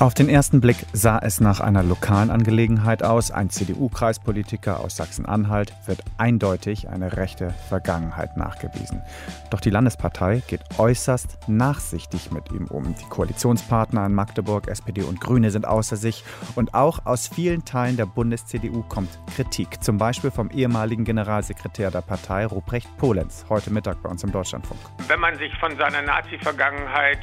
Auf den ersten Blick sah es nach einer lokalen Angelegenheit aus. Ein CDU-Kreispolitiker aus Sachsen-Anhalt wird eindeutig eine rechte Vergangenheit nachgewiesen. Doch die Landespartei geht äußerst nachsichtig mit ihm um. Die Koalitionspartner in Magdeburg, SPD und Grüne sind außer sich. Und auch aus vielen Teilen der Bundes-CDU kommt Kritik. Zum Beispiel vom ehemaligen Generalsekretär der Partei, Ruprecht Polenz, heute Mittag bei uns im Deutschlandfunk. Wenn man sich von seiner Nazi-Vergangenheit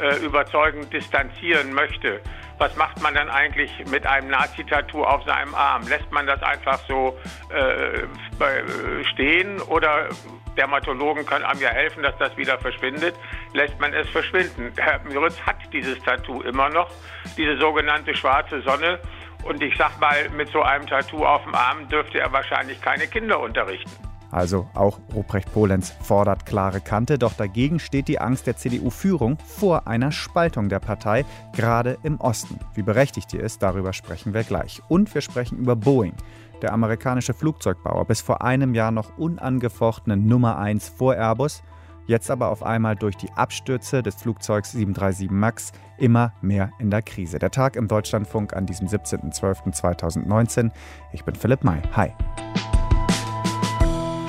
äh, überzeugend distanzieren möchte, was macht man dann eigentlich mit einem Nazi-Tattoo auf seinem Arm? Lässt man das einfach so äh, stehen oder Dermatologen können einem ja helfen, dass das wieder verschwindet, lässt man es verschwinden. Herr Müritz hat dieses Tattoo immer noch, diese sogenannte schwarze Sonne. Und ich sag mal, mit so einem Tattoo auf dem Arm dürfte er wahrscheinlich keine Kinder unterrichten. Also auch Ruprecht Polenz fordert klare Kante, doch dagegen steht die Angst der CDU-Führung vor einer Spaltung der Partei, gerade im Osten. Wie berechtigt die ist, darüber sprechen wir gleich. Und wir sprechen über Boeing. Der amerikanische Flugzeugbauer, bis vor einem Jahr noch unangefochtene Nummer 1 vor Airbus, jetzt aber auf einmal durch die Abstürze des Flugzeugs 737 MAX immer mehr in der Krise. Der Tag im Deutschlandfunk an diesem 17.12.2019. Ich bin Philipp May. Hi.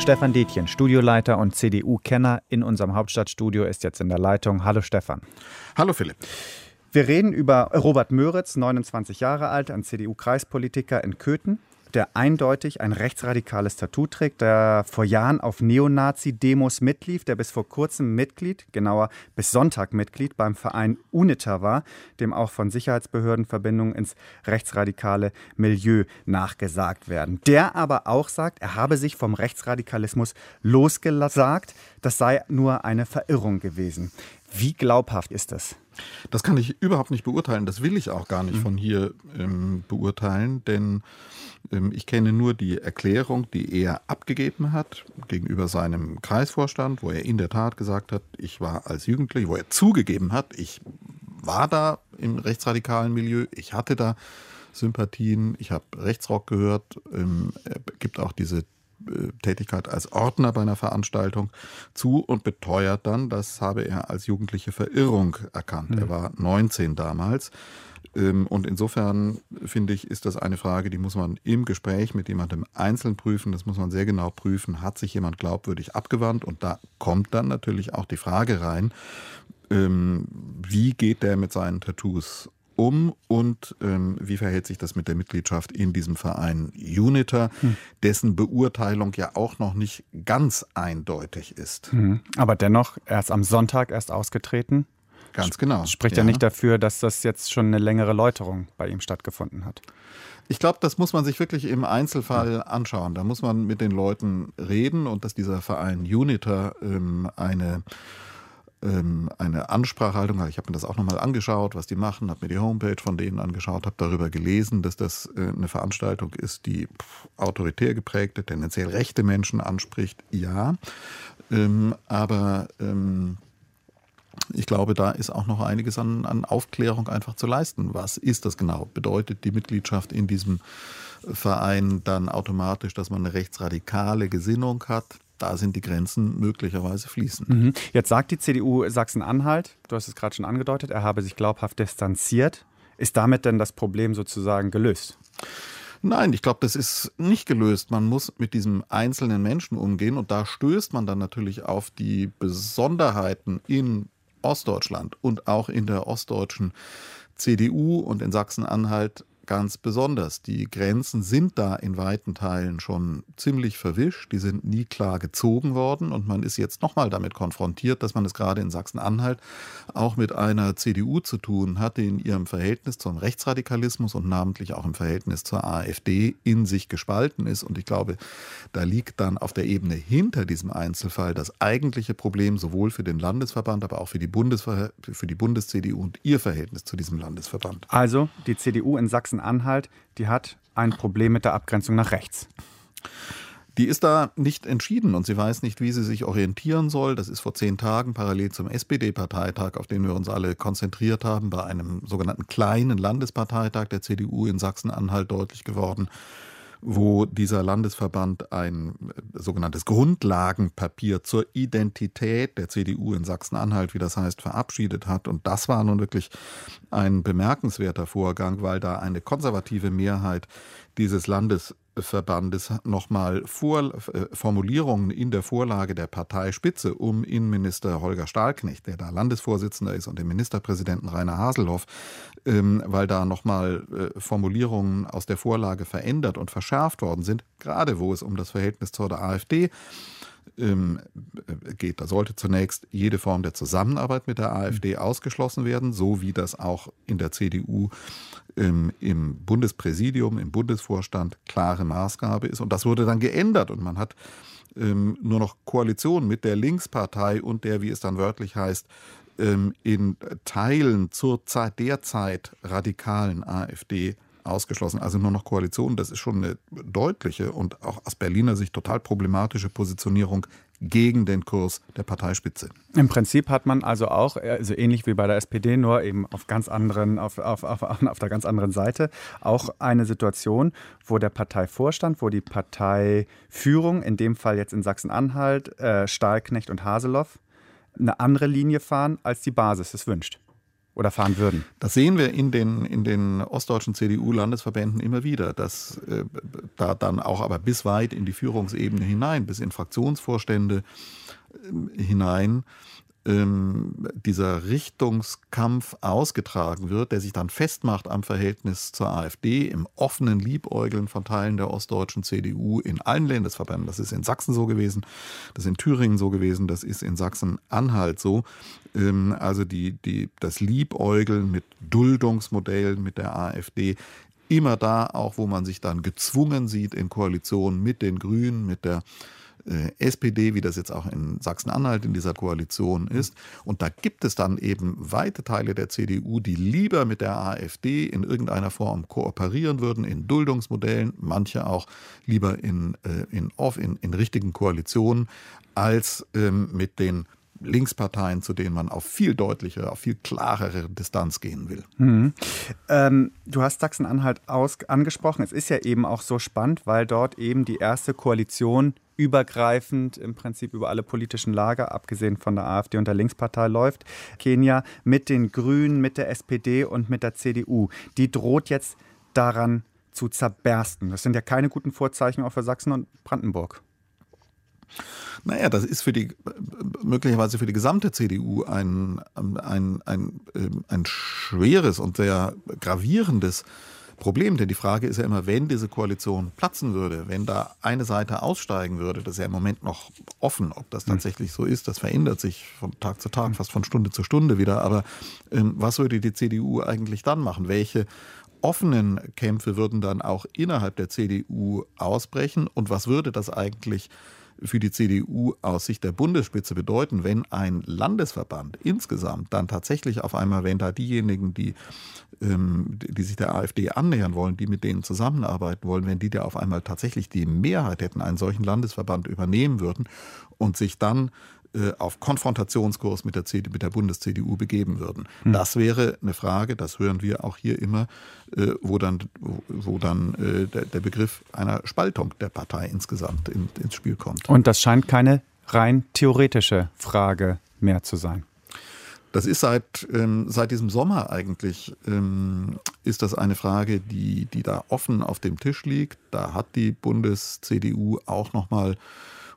Stefan Detjen, Studioleiter und CDU-Kenner in unserem Hauptstadtstudio, ist jetzt in der Leitung. Hallo Stefan. Hallo Philipp. Wir reden über Robert Möritz, 29 Jahre alt, ein CDU-Kreispolitiker in Köthen der eindeutig ein rechtsradikales Tattoo trägt, der vor Jahren auf Neonazi-Demos mitlief, der bis vor kurzem Mitglied, genauer bis Sonntag Mitglied beim Verein UNITA war, dem auch von Sicherheitsbehörden Verbindungen ins rechtsradikale Milieu nachgesagt werden. Der aber auch sagt, er habe sich vom Rechtsradikalismus losgesagt, das sei nur eine Verirrung gewesen. Wie glaubhaft ist das? Das kann ich überhaupt nicht beurteilen. Das will ich auch gar nicht mhm. von hier ähm, beurteilen, denn ähm, ich kenne nur die Erklärung, die er abgegeben hat gegenüber seinem Kreisvorstand, wo er in der Tat gesagt hat, ich war als Jugendlicher, wo er zugegeben hat, ich war da im rechtsradikalen Milieu, ich hatte da Sympathien, ich habe Rechtsrock gehört, ähm, er gibt auch diese Tätigkeit als Ordner bei einer Veranstaltung zu und beteuert dann, das habe er als jugendliche Verirrung erkannt. Mhm. Er war 19 damals. Ähm, und insofern finde ich, ist das eine Frage, die muss man im Gespräch mit jemandem einzeln prüfen. Das muss man sehr genau prüfen. Hat sich jemand glaubwürdig abgewandt? Und da kommt dann natürlich auch die Frage rein, ähm, wie geht der mit seinen Tattoos um und ähm, wie verhält sich das mit der Mitgliedschaft in diesem Verein Uniter, hm. dessen Beurteilung ja auch noch nicht ganz eindeutig ist. Hm. Aber dennoch, er ist am Sonntag erst ausgetreten. Ganz genau. Spricht ja. ja nicht dafür, dass das jetzt schon eine längere Läuterung bei ihm stattgefunden hat. Ich glaube, das muss man sich wirklich im Einzelfall anschauen. Da muss man mit den Leuten reden und dass dieser Verein Uniter ähm, eine ähm, eine Ansprachhaltung Ich habe mir das auch nochmal angeschaut, was die machen, habe mir die Homepage von denen angeschaut, habe darüber gelesen, dass das äh, eine Veranstaltung ist, die autoritär geprägte, tendenziell rechte Menschen anspricht. Ja, ähm, aber ähm, ich glaube, da ist auch noch einiges an, an, Aufklärung einfach zu leisten. Was ist das genau? Bedeutet die Mitgliedschaft in diesem Verein dann automatisch, dass man eine rechtsradikale Gesinnung hat? Da sind die Grenzen möglicherweise fließend. Mhm. Jetzt sagt die CDU Sachsen-Anhalt, du hast es gerade schon angedeutet, er habe sich glaubhaft distanziert. Ist damit denn das Problem sozusagen gelöst? Nein, ich glaube, das ist nicht gelöst. Man muss mit diesem einzelnen Menschen umgehen und da stößt man dann natürlich auf die Besonderheiten in Ostdeutschland und auch in der ostdeutschen CDU und in Sachsen-Anhalt ganz besonders. Die Grenzen sind da in weiten Teilen schon ziemlich verwischt. Die sind nie klar gezogen worden. Und man ist jetzt nochmal damit konfrontiert, dass man es gerade in Sachsen-Anhalt auch mit einer CDU zu tun hat, die in ihrem Verhältnis zum Rechtsradikalismus und namentlich auch im Verhältnis zur AfD in sich gespalten ist. Und ich glaube, da liegt dann auf der Ebene hinter diesem Einzelfall das eigentliche Problem sowohl für den Landesverband, aber auch für die, Bundes für die Bundes-CDU und ihr Verhältnis zu diesem Landesverband. Also die CDU in Sachsen Sachsen-Anhalt, die hat ein Problem mit der Abgrenzung nach rechts. Die ist da nicht entschieden und sie weiß nicht, wie sie sich orientieren soll. Das ist vor zehn Tagen parallel zum SPD-Parteitag, auf den wir uns alle konzentriert haben, bei einem sogenannten kleinen Landesparteitag der CDU in Sachsen-Anhalt deutlich geworden wo dieser Landesverband ein äh, sogenanntes Grundlagenpapier zur Identität der CDU in Sachsen-Anhalt, wie das heißt, verabschiedet hat. Und das war nun wirklich ein bemerkenswerter Vorgang, weil da eine konservative Mehrheit dieses Landes Verbandes nochmal Vor äh, Formulierungen in der Vorlage der Parteispitze um Innenminister Holger Stahlknecht, der da Landesvorsitzender ist, und den Ministerpräsidenten Rainer Haselhoff, ähm, weil da nochmal äh, Formulierungen aus der Vorlage verändert und verschärft worden sind, gerade wo es um das Verhältnis zur AfD ähm, geht. Da sollte zunächst jede Form der Zusammenarbeit mit der AfD ausgeschlossen werden, so wie das auch in der CDU ähm, im Bundespräsidium, im Bundesvorstand klare Maßgabe ist. Und das wurde dann geändert und man hat ähm, nur noch Koalition mit der Linkspartei und der, wie es dann wörtlich heißt, ähm, in Teilen zur Zeit derzeit radikalen AfD ausgeschlossen. Also nur noch Koalition. Das ist schon eine deutliche und auch aus Berliner Sicht total problematische Positionierung gegen den Kurs der Parteispitze. Im Prinzip hat man also auch, also ähnlich wie bei der SPD, nur eben auf ganz anderen, auf, auf, auf, auf der ganz anderen Seite, auch eine Situation, wo der Parteivorstand, wo die Parteiführung, in dem Fall jetzt in Sachsen-Anhalt, äh, Stahlknecht und Haseloff, eine andere Linie fahren, als die Basis es wünscht oder fahren würden. Das sehen wir in den, in den ostdeutschen CDU-Landesverbänden immer wieder, dass äh, da dann auch aber bis weit in die Führungsebene hinein, bis in Fraktionsvorstände äh, hinein, ähm, dieser Richtungskampf ausgetragen wird, der sich dann festmacht am Verhältnis zur AfD, im offenen Liebäugeln von Teilen der ostdeutschen CDU in allen Landesverbänden. Das ist in Sachsen so gewesen, das ist in Thüringen so gewesen, das ist in Sachsen-Anhalt so. Ähm, also die, die, das Liebäugeln mit Duldungsmodellen mit der AfD immer da, auch wo man sich dann gezwungen sieht in Koalition mit den Grünen, mit der äh, SPD, wie das jetzt auch in Sachsen-Anhalt in dieser Koalition ist. Und da gibt es dann eben weite Teile der CDU, die lieber mit der AfD in irgendeiner Form kooperieren würden, in Duldungsmodellen, manche auch lieber in, äh, in, in, in richtigen Koalitionen, als ähm, mit den Linksparteien, zu denen man auf viel deutlichere, auf viel klarere Distanz gehen will. Mhm. Ähm, du hast Sachsen-Anhalt angesprochen. Es ist ja eben auch so spannend, weil dort eben die erste Koalition übergreifend im Prinzip über alle politischen Lager, abgesehen von der AfD und der Linkspartei läuft. Kenia mit den Grünen, mit der SPD und mit der CDU. Die droht jetzt daran zu zerbersten. Das sind ja keine guten Vorzeichen auch für Sachsen und Brandenburg. Naja, das ist für die möglicherweise für die gesamte CDU ein, ein, ein, ähm, ein schweres und sehr gravierendes Problem, denn die Frage ist ja immer, wenn diese Koalition platzen würde, wenn da eine Seite aussteigen würde, das ist ja im Moment noch offen, ob das hm. tatsächlich so ist, das verändert sich von Tag zu Tag, fast von Stunde zu Stunde wieder, aber ähm, was würde die CDU eigentlich dann machen? Welche offenen Kämpfe würden dann auch innerhalb der CDU ausbrechen und was würde das eigentlich für die CDU aus Sicht der Bundesspitze bedeuten, wenn ein Landesverband insgesamt dann tatsächlich auf einmal, wenn da diejenigen, die, ähm, die sich der AfD annähern wollen, die mit denen zusammenarbeiten wollen, wenn die da auf einmal tatsächlich die Mehrheit hätten, einen solchen Landesverband übernehmen würden und sich dann äh, auf Konfrontationskurs mit der, CD, mit der Bundes-CDU begeben würden. Hm. Das wäre eine Frage, das hören wir auch hier immer, äh, wo dann, wo, wo dann äh, der, der, Begriff einer Spaltung der Partei insgesamt in, ins Spiel kommt. Und das scheint keine rein theoretische Frage mehr zu sein. Das ist seit, ähm, seit diesem Sommer eigentlich, ähm, ist das eine Frage, die, die da offen auf dem Tisch liegt. Da hat die Bundes-CDU auch nochmal mal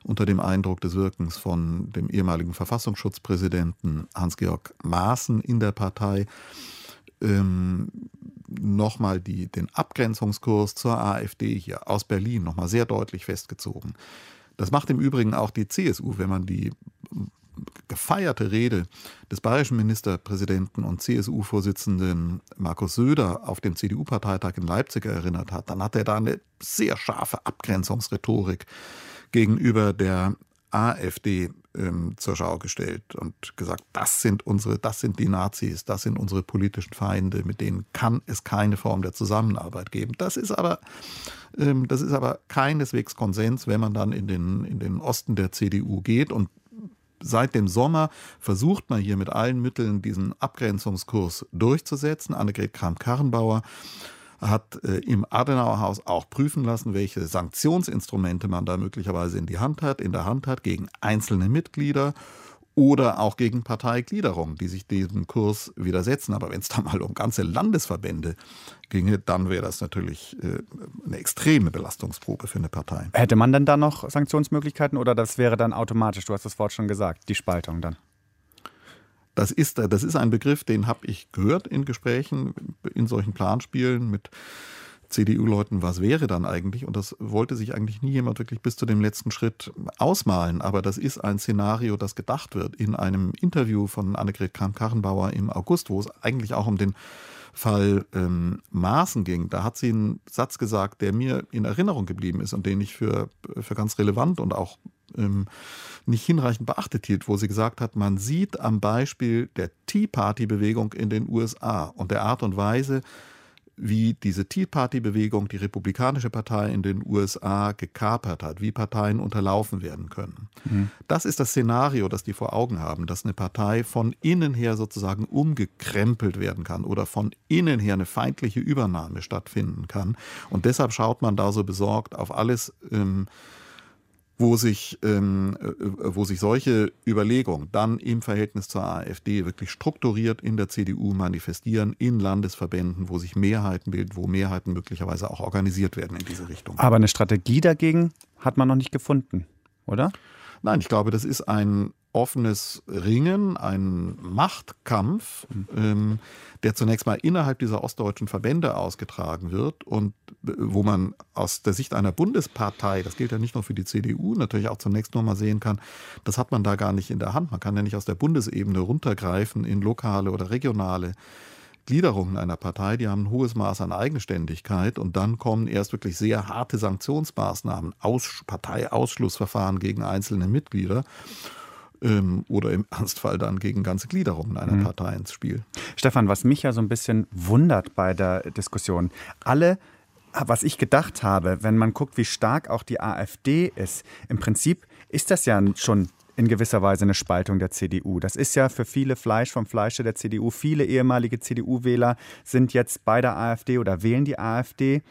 unter dem Eindruck des Wirkens von dem ehemaligen Verfassungsschutzpräsidenten Hans-Georg Maaßen in der Partei ähm, nochmal den Abgrenzungskurs zur AfD hier aus Berlin nochmal sehr deutlich festgezogen. Das macht im Übrigen auch die CSU, wenn man die gefeierte Rede des bayerischen Ministerpräsidenten und CSU-Vorsitzenden Markus Söder auf dem CDU-Parteitag in Leipzig erinnert hat, dann hat er da eine sehr scharfe Abgrenzungsrhetorik gegenüber der AfD ähm, zur Schau gestellt und gesagt, das sind unsere, das sind die Nazis, das sind unsere politischen Feinde, mit denen kann es keine Form der Zusammenarbeit geben. Das ist aber, ähm, das ist aber keineswegs Konsens, wenn man dann in den, in den Osten der CDU geht und Seit dem Sommer versucht man hier mit allen Mitteln diesen Abgrenzungskurs durchzusetzen. Annegret Kramp-Karrenbauer hat äh, im Adenauer Haus auch prüfen lassen, welche Sanktionsinstrumente man da möglicherweise in die Hand hat, in der Hand hat gegen einzelne Mitglieder oder auch gegen Parteigliederungen, die sich diesem Kurs widersetzen. Aber wenn es da mal um ganze Landesverbände ginge, dann wäre das natürlich äh, eine extreme Belastungsprobe für eine Partei. Hätte man denn da noch Sanktionsmöglichkeiten oder das wäre dann automatisch, du hast das Wort schon gesagt, die Spaltung dann? Das ist, das ist ein Begriff, den habe ich gehört in Gesprächen, in solchen Planspielen mit CDU-Leuten, was wäre dann eigentlich? Und das wollte sich eigentlich nie jemand wirklich bis zu dem letzten Schritt ausmalen. Aber das ist ein Szenario, das gedacht wird in einem Interview von Annegret Kramp-Karrenbauer im August, wo es eigentlich auch um den Fall ähm, Maaßen ging. Da hat sie einen Satz gesagt, der mir in Erinnerung geblieben ist und den ich für, für ganz relevant und auch ähm, nicht hinreichend beachtet hielt, wo sie gesagt hat, man sieht am Beispiel der Tea Party-Bewegung in den USA und der Art und Weise, wie diese Tea Party-Bewegung die Republikanische Partei in den USA gekapert hat, wie Parteien unterlaufen werden können. Mhm. Das ist das Szenario, das die vor Augen haben, dass eine Partei von innen her sozusagen umgekrempelt werden kann oder von innen her eine feindliche Übernahme stattfinden kann. Und deshalb schaut man da so besorgt auf alles. Ähm, wo sich, ähm, äh, wo sich solche Überlegungen dann im Verhältnis zur AfD wirklich strukturiert in der CDU manifestieren, in Landesverbänden, wo sich Mehrheiten bilden, wo Mehrheiten möglicherweise auch organisiert werden in diese Richtung. Aber eine Strategie dagegen hat man noch nicht gefunden, oder? Nein, ich glaube, das ist ein offenes Ringen, ein Machtkampf, ähm, der zunächst mal innerhalb dieser ostdeutschen Verbände ausgetragen wird und äh, wo man aus der Sicht einer Bundespartei, das gilt ja nicht nur für die CDU, natürlich auch zunächst nur mal sehen kann, das hat man da gar nicht in der Hand. Man kann ja nicht aus der Bundesebene runtergreifen in lokale oder regionale Gliederungen einer Partei, die haben ein hohes Maß an Eigenständigkeit und dann kommen erst wirklich sehr harte Sanktionsmaßnahmen, Aus Parteiausschlussverfahren gegen einzelne Mitglieder ähm, oder im Ernstfall dann gegen ganze Gliederungen einer mhm. Partei ins Spiel. Stefan, was mich ja so ein bisschen wundert bei der Diskussion, alle was ich gedacht habe, wenn man guckt, wie stark auch die AfD ist, im Prinzip ist das ja schon in gewisser Weise eine Spaltung der CDU. Das ist ja für viele Fleisch vom Fleische der CDU. Viele ehemalige CDU-Wähler sind jetzt bei der AfD oder wählen die AfD.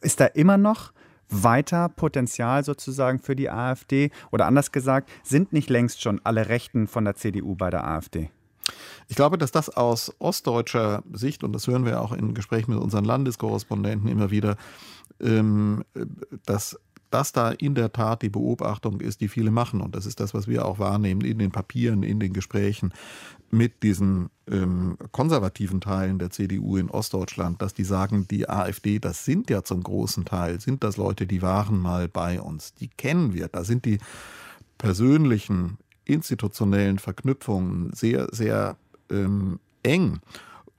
Ist da immer noch weiter Potenzial sozusagen für die AfD? Oder anders gesagt, sind nicht längst schon alle Rechten von der CDU bei der AfD? Ich glaube, dass das aus ostdeutscher Sicht, und das hören wir auch in Gesprächen mit unseren Landeskorrespondenten immer wieder, ähm, dass das da in der Tat die Beobachtung ist, die viele machen. Und das ist das, was wir auch wahrnehmen in den Papieren, in den Gesprächen mit diesen ähm, konservativen Teilen der CDU in Ostdeutschland, dass die sagen, die AfD, das sind ja zum großen Teil, sind das Leute, die waren mal bei uns, die kennen wir. Da sind die persönlichen, institutionellen Verknüpfungen sehr, sehr ähm, eng.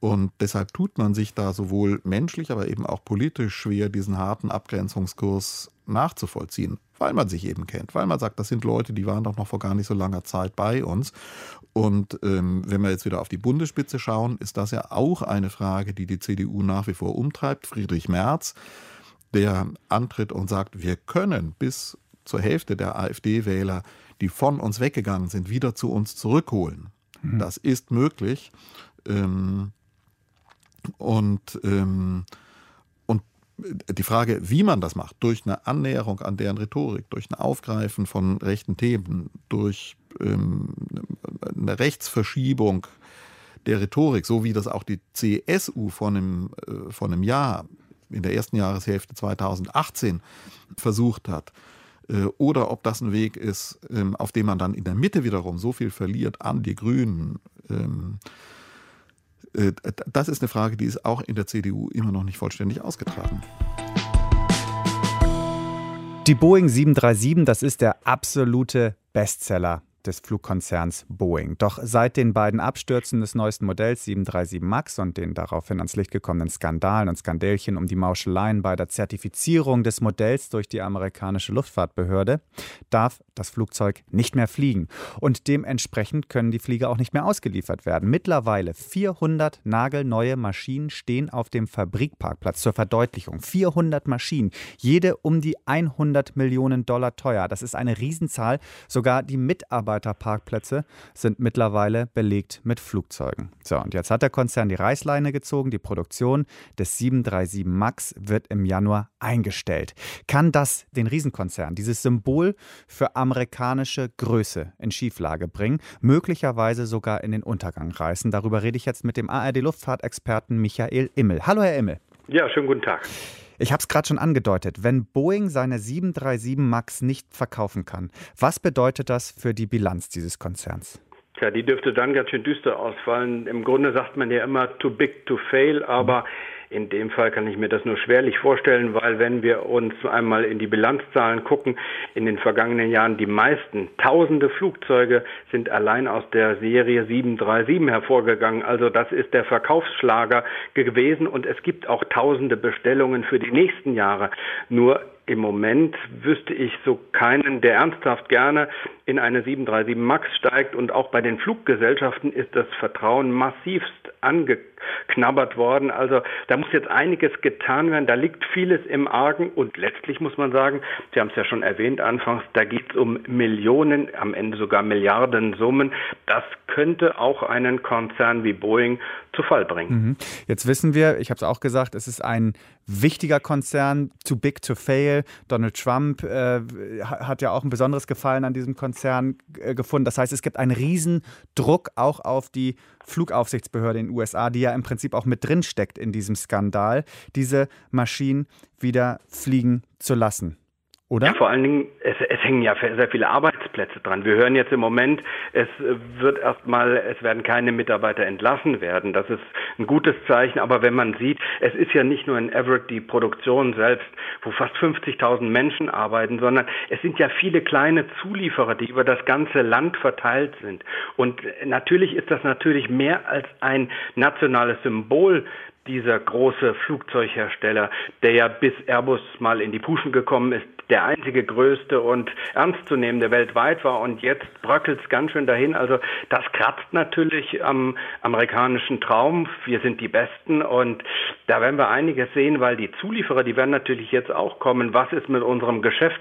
Und deshalb tut man sich da sowohl menschlich, aber eben auch politisch schwer, diesen harten Abgrenzungskurs nachzuvollziehen, weil man sich eben kennt, weil man sagt, das sind Leute, die waren doch noch vor gar nicht so langer Zeit bei uns. Und ähm, wenn wir jetzt wieder auf die Bundesspitze schauen, ist das ja auch eine Frage, die die CDU nach wie vor umtreibt. Friedrich Merz, der antritt und sagt, wir können bis zur Hälfte der AfD-Wähler, die von uns weggegangen sind, wieder zu uns zurückholen. Mhm. Das ist möglich. Ähm, und, ähm, und die Frage, wie man das macht, durch eine Annäherung an deren Rhetorik, durch ein Aufgreifen von rechten Themen, durch ähm, eine Rechtsverschiebung der Rhetorik, so wie das auch die CSU vor einem, äh, vor einem Jahr, in der ersten Jahreshälfte 2018 versucht hat, äh, oder ob das ein Weg ist, ähm, auf dem man dann in der Mitte wiederum so viel verliert an die Grünen, ähm, äh, das ist eine Frage, die ist auch in der CDU immer noch nicht vollständig ausgetragen. Die Boeing 737, das ist der absolute Bestseller des Flugkonzerns Boeing. Doch seit den beiden Abstürzen des neuesten Modells 737 MAX und den daraufhin ans Licht gekommenen Skandalen und Skandälchen um die Mauscheleien bei der Zertifizierung des Modells durch die amerikanische Luftfahrtbehörde darf das Flugzeug nicht mehr fliegen. Und dementsprechend können die Flieger auch nicht mehr ausgeliefert werden. Mittlerweile 400 nagelneue Maschinen stehen auf dem Fabrikparkplatz. Zur Verdeutlichung, 400 Maschinen, jede um die 100 Millionen Dollar teuer. Das ist eine Riesenzahl. Sogar die Mitarbeiter Mitarbeiterparkplätze sind mittlerweile belegt mit Flugzeugen. So, und jetzt hat der Konzern die Reißleine gezogen. Die Produktion des 737 MAX wird im Januar eingestellt. Kann das den Riesenkonzern, dieses Symbol für amerikanische Größe, in Schieflage bringen, möglicherweise sogar in den Untergang reißen? Darüber rede ich jetzt mit dem ARD-Luftfahrtexperten Michael Immel. Hallo, Herr Immel. Ja, schönen guten Tag. Ich habe es gerade schon angedeutet. Wenn Boeing seine 737 MAX nicht verkaufen kann, was bedeutet das für die Bilanz dieses Konzerns? Tja, die dürfte dann ganz schön düster ausfallen. Im Grunde sagt man ja immer too big to fail, aber in dem Fall kann ich mir das nur schwerlich vorstellen, weil wenn wir uns einmal in die Bilanzzahlen gucken, in den vergangenen Jahren die meisten tausende Flugzeuge sind allein aus der Serie 737 hervorgegangen. Also das ist der Verkaufsschlager gewesen und es gibt auch tausende Bestellungen für die nächsten Jahre. Nur im Moment wüsste ich so keinen, der ernsthaft gerne in eine 737 MAX steigt. Und auch bei den Fluggesellschaften ist das Vertrauen massivst angeknabbert worden. Also da muss jetzt einiges getan werden. Da liegt vieles im Argen. Und letztlich muss man sagen, Sie haben es ja schon erwähnt anfangs, da geht es um Millionen, am Ende sogar Milliarden Summen. Das könnte auch einen Konzern wie Boeing zu Fall bringen. Mhm. Jetzt wissen wir, ich habe es auch gesagt, es ist ein wichtiger Konzern, too big to fail. Donald Trump äh, hat ja auch ein besonderes Gefallen an diesem Konzern äh, gefunden. Das heißt, es gibt einen riesen Druck auch auf die Flugaufsichtsbehörde in den USA, die ja im Prinzip auch mit drin steckt in diesem Skandal, diese Maschinen wieder fliegen zu lassen oder? Ja, vor allen Dingen, es, es hängen ja sehr viele Arbeitsplätze dran. Wir hören jetzt im Moment, es wird erstmal, es werden keine Mitarbeiter entlassen werden. Das ist ein gutes Zeichen. Aber wenn man sieht, es ist ja nicht nur in Everett die Produktion selbst, wo fast 50.000 Menschen arbeiten, sondern es sind ja viele kleine Zulieferer, die über das ganze Land verteilt sind. Und natürlich ist das natürlich mehr als ein nationales Symbol dieser große Flugzeughersteller, der ja bis Airbus mal in die Puschen gekommen ist, der einzige größte und ernstzunehmende weltweit war und jetzt bröckelt es ganz schön dahin. Also das kratzt natürlich am amerikanischen Traum. Wir sind die Besten und da werden wir einiges sehen, weil die Zulieferer, die werden natürlich jetzt auch kommen. Was ist mit unserem Geschäft,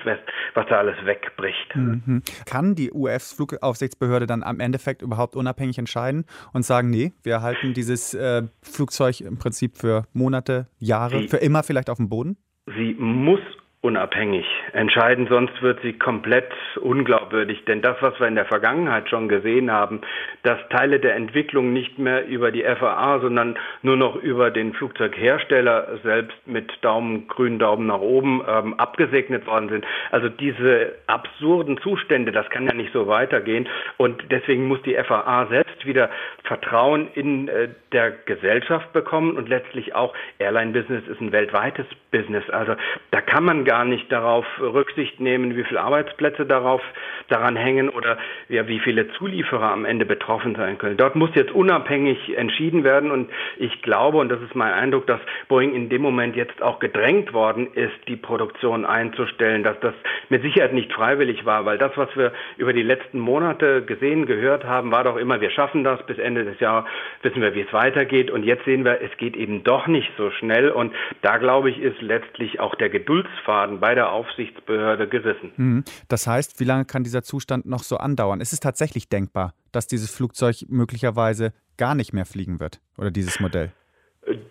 was da alles wegbricht? Mhm. Kann die US-Flugaufsichtsbehörde dann am Endeffekt überhaupt unabhängig entscheiden und sagen, nee, wir halten dieses äh, Flugzeug im Prinzip für Monate, Jahre, Sie, für immer vielleicht auf dem Boden? Sie muss unabhängig entscheiden, sonst wird sie komplett unglaubwürdig. Denn das, was wir in der Vergangenheit schon gesehen haben, dass Teile der Entwicklung nicht mehr über die FAA, sondern nur noch über den Flugzeughersteller selbst mit Daumen, grünen Daumen nach oben ähm, abgesegnet worden sind. Also diese absurden Zustände, das kann ja nicht so weitergehen. Und deswegen muss die FAA selbst wieder Vertrauen in äh, der Gesellschaft bekommen und letztlich auch Airline-Business ist ein weltweites Business. Also da kann man gar nicht darauf Rücksicht nehmen, wie viele Arbeitsplätze darauf daran hängen oder ja, wie viele Zulieferer am Ende betroffen sein können. Dort muss jetzt unabhängig entschieden werden und ich glaube, und das ist mein Eindruck, dass Boeing in dem Moment jetzt auch gedrängt worden ist, die Produktion einzustellen, dass das mit Sicherheit nicht freiwillig war, weil das, was wir über die letzten Monate gesehen, gehört haben, war doch immer, wir schaffen das, bis Ende des Jahres wissen wir, wie es weitergeht und jetzt sehen wir, es geht eben doch nicht so schnell und da glaube ich, ist letztlich auch der Geduldsfaden Faden bei der Aufsichtsbehörde gerissen. Mhm. Das heißt, wie lange kann dieser Zustand noch so andauern? Ist es tatsächlich denkbar, dass dieses Flugzeug möglicherweise gar nicht mehr fliegen wird oder dieses Modell?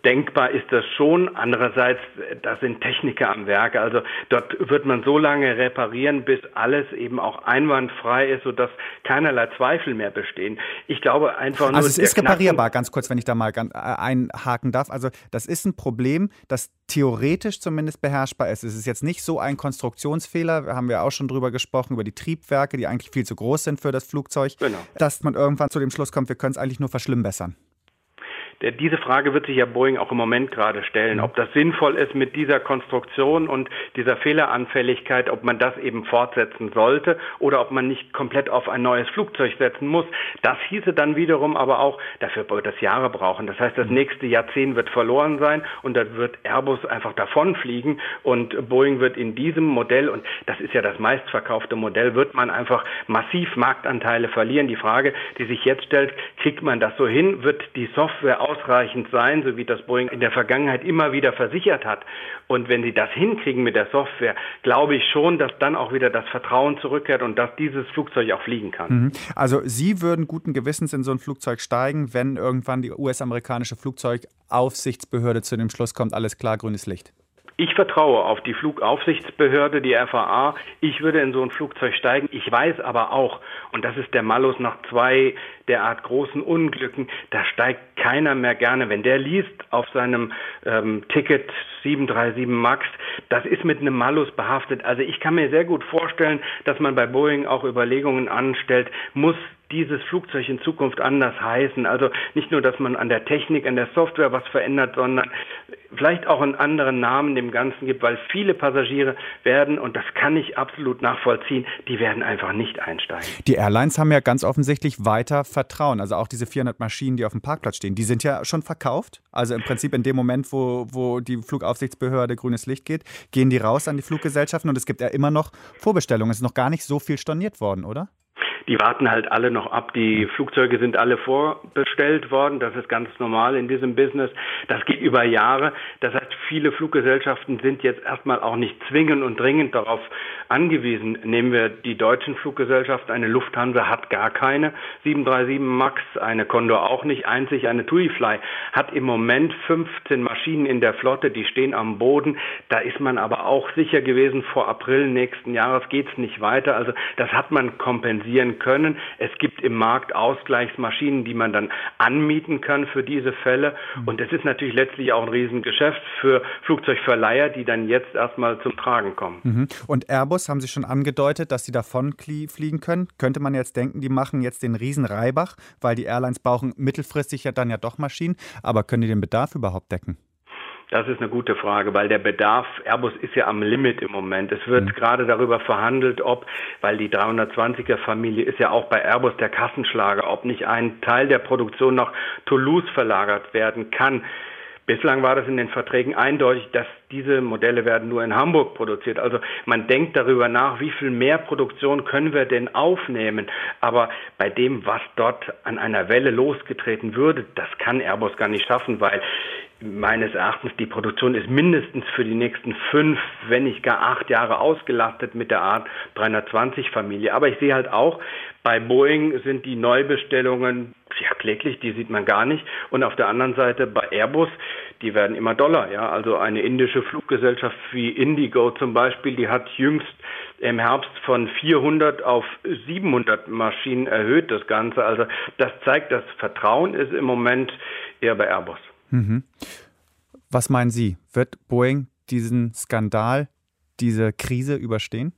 Denkbar ist das schon. Andererseits, da sind Techniker am Werke. Also dort wird man so lange reparieren, bis alles eben auch einwandfrei ist, sodass keinerlei Zweifel mehr bestehen. Ich glaube einfach nur. Also es ist reparierbar, ganz kurz, wenn ich da mal äh, einhaken darf. Also das ist ein Problem, das theoretisch zumindest beherrschbar ist. Es ist jetzt nicht so ein Konstruktionsfehler, haben wir auch schon drüber gesprochen, über die Triebwerke, die eigentlich viel zu groß sind für das Flugzeug, genau. dass man irgendwann zu dem Schluss kommt, wir können es eigentlich nur verschlimmbessern. Diese Frage wird sich ja Boeing auch im Moment gerade stellen, ob das sinnvoll ist mit dieser Konstruktion und dieser Fehleranfälligkeit, ob man das eben fortsetzen sollte oder ob man nicht komplett auf ein neues Flugzeug setzen muss. Das hieße dann wiederum aber auch, dafür wird das Jahre brauchen. Das heißt, das nächste Jahrzehnt wird verloren sein und dann wird Airbus einfach davonfliegen und Boeing wird in diesem Modell, und das ist ja das meistverkaufte Modell, wird man einfach massiv Marktanteile verlieren. Die Frage, die sich jetzt stellt, kriegt man das so hin? Wird die Software ausreichend sein, so wie das Boeing in der Vergangenheit immer wieder versichert hat. Und wenn sie das hinkriegen mit der Software, glaube ich schon, dass dann auch wieder das Vertrauen zurückkehrt und dass dieses Flugzeug auch fliegen kann. Mhm. Also Sie würden guten Gewissens in so ein Flugzeug steigen, wenn irgendwann die US-amerikanische Flugzeugaufsichtsbehörde zu dem Schluss kommt, alles klar, grünes Licht. Ich vertraue auf die Flugaufsichtsbehörde, die FAA. Ich würde in so ein Flugzeug steigen. Ich weiß aber auch, und das ist der Malus nach zwei derart großen Unglücken, da steigt keiner mehr gerne. Wenn der liest auf seinem ähm, Ticket 737 MAX, das ist mit einem Malus behaftet. Also ich kann mir sehr gut vorstellen, dass man bei Boeing auch Überlegungen anstellt, muss dieses Flugzeug in Zukunft anders heißen. Also nicht nur, dass man an der Technik, an der Software was verändert, sondern vielleicht auch einen anderen Namen dem Ganzen gibt, weil viele Passagiere werden, und das kann ich absolut nachvollziehen, die werden einfach nicht einsteigen. Die Airlines haben ja ganz offensichtlich weiter Vertrauen. Also auch diese 400 Maschinen, die auf dem Parkplatz stehen, die sind ja schon verkauft. Also im Prinzip in dem Moment, wo, wo die Flugaufsichtsbehörde grünes Licht geht, gehen die raus an die Fluggesellschaften und es gibt ja immer noch Vorbestellungen. Es ist noch gar nicht so viel storniert worden, oder? Die warten halt alle noch ab. Die Flugzeuge sind alle vorbestellt worden. Das ist ganz normal in diesem Business. Das geht über Jahre. Das heißt, viele Fluggesellschaften sind jetzt erstmal auch nicht zwingend und dringend darauf angewiesen. Nehmen wir die deutschen Fluggesellschaften. Eine Lufthansa hat gar keine 737 MAX, eine Condor auch nicht. Einzig eine TuiFly hat im Moment 15 Maschinen in der Flotte, die stehen am Boden. Da ist man aber auch sicher gewesen, vor April nächsten Jahres geht es nicht weiter. Also das hat man kompensieren können. Es gibt im Markt Ausgleichsmaschinen, die man dann anmieten kann für diese Fälle. Und es ist natürlich letztlich auch ein Riesengeschäft für Flugzeugverleiher, die dann jetzt erstmal zum Tragen kommen. Mhm. Und Airbus haben Sie schon angedeutet, dass sie davon fliegen können. Könnte man jetzt denken, die machen jetzt den riesen Reibach, weil die Airlines brauchen mittelfristig ja dann ja doch Maschinen. Aber können die den Bedarf überhaupt decken? Das ist eine gute Frage, weil der Bedarf, Airbus ist ja am Limit im Moment. Es wird mhm. gerade darüber verhandelt, ob, weil die 320er Familie ist ja auch bei Airbus der Kassenschlager, ob nicht ein Teil der Produktion nach Toulouse verlagert werden kann. Bislang war das in den Verträgen eindeutig, dass diese Modelle werden nur in Hamburg produziert. Also man denkt darüber nach, wie viel mehr Produktion können wir denn aufnehmen. Aber bei dem, was dort an einer Welle losgetreten würde, das kann Airbus gar nicht schaffen, weil meines Erachtens die Produktion ist mindestens für die nächsten fünf, wenn nicht gar acht Jahre ausgelastet mit der Art 320 Familie. Aber ich sehe halt auch, bei Boeing sind die Neubestellungen ja kläglich, die sieht man gar nicht. Und auf der anderen Seite bei Airbus, die werden immer doller. Ja, also eine indische Fluggesellschaft wie Indigo zum Beispiel, die hat jüngst im Herbst von 400 auf 700 Maschinen erhöht das Ganze. Also das zeigt, das Vertrauen ist im Moment eher bei Airbus. Mhm. Was meinen Sie? Wird Boeing diesen Skandal, diese Krise überstehen?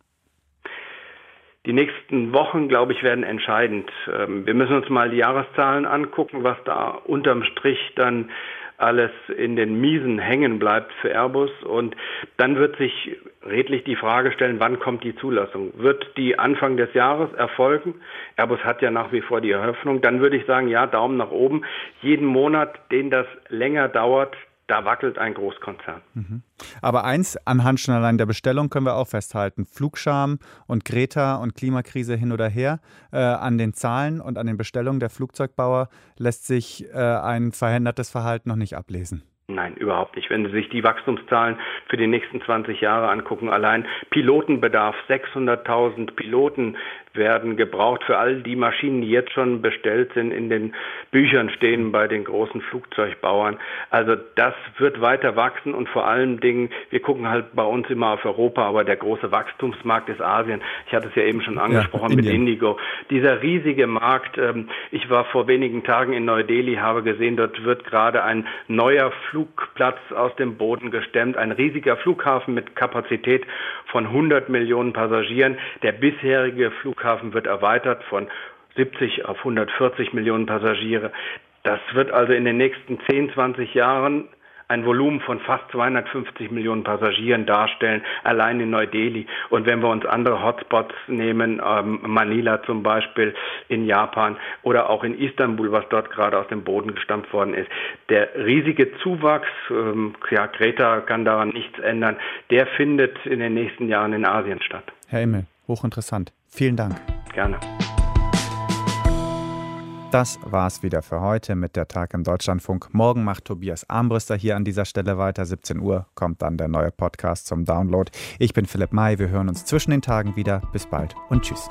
Die nächsten Wochen, glaube ich, werden entscheidend. Ähm, wir müssen uns mal die Jahreszahlen angucken, was da unterm Strich dann alles in den Miesen hängen bleibt für Airbus. Und dann wird sich redlich die Frage stellen, wann kommt die Zulassung? Wird die Anfang des Jahres erfolgen? Airbus hat ja nach wie vor die Eröffnung. Dann würde ich sagen, ja, Daumen nach oben. Jeden Monat, den das länger dauert, da wackelt ein Großkonzern. Mhm. Aber eins anhand schon allein der Bestellung können wir auch festhalten. Flugscham und Greta und Klimakrise hin oder her. Äh, an den Zahlen und an den Bestellungen der Flugzeugbauer lässt sich äh, ein verändertes Verhalten noch nicht ablesen. Nein, überhaupt nicht. Wenn Sie sich die Wachstumszahlen für die nächsten 20 Jahre angucken, allein Pilotenbedarf, 600.000 Piloten werden gebraucht für all die Maschinen, die jetzt schon bestellt sind, in den Büchern stehen bei den großen Flugzeugbauern. Also das wird weiter wachsen und vor allen Dingen, wir gucken halt bei uns immer auf Europa, aber der große Wachstumsmarkt ist Asien. Ich hatte es ja eben schon angesprochen ja, mit Indigo. Dieser riesige Markt, ähm, ich war vor wenigen Tagen in Neu-Delhi, habe gesehen, dort wird gerade ein neuer Flugplatz aus dem Boden gestemmt, ein riesiger Flughafen mit Kapazität von 100 Millionen Passagieren. Der bisherige Flughafen wird erweitert von 70 auf 140 Millionen Passagiere. Das wird also in den nächsten 10, 20 Jahren ein Volumen von fast 250 Millionen Passagieren darstellen, allein in Neu-Delhi. Und wenn wir uns andere Hotspots nehmen, ähm, Manila zum Beispiel in Japan oder auch in Istanbul, was dort gerade aus dem Boden gestampft worden ist, der riesige Zuwachs, ähm, ja, Greta kann daran nichts ändern, der findet in den nächsten Jahren in Asien statt. Herr Immel, hochinteressant. Vielen Dank. Gerne. Das war's wieder für heute mit der Tag im Deutschlandfunk. Morgen macht Tobias Armbrüster hier an dieser Stelle weiter. 17 Uhr kommt dann der neue Podcast zum Download. Ich bin Philipp May. Wir hören uns zwischen den Tagen wieder. Bis bald und tschüss.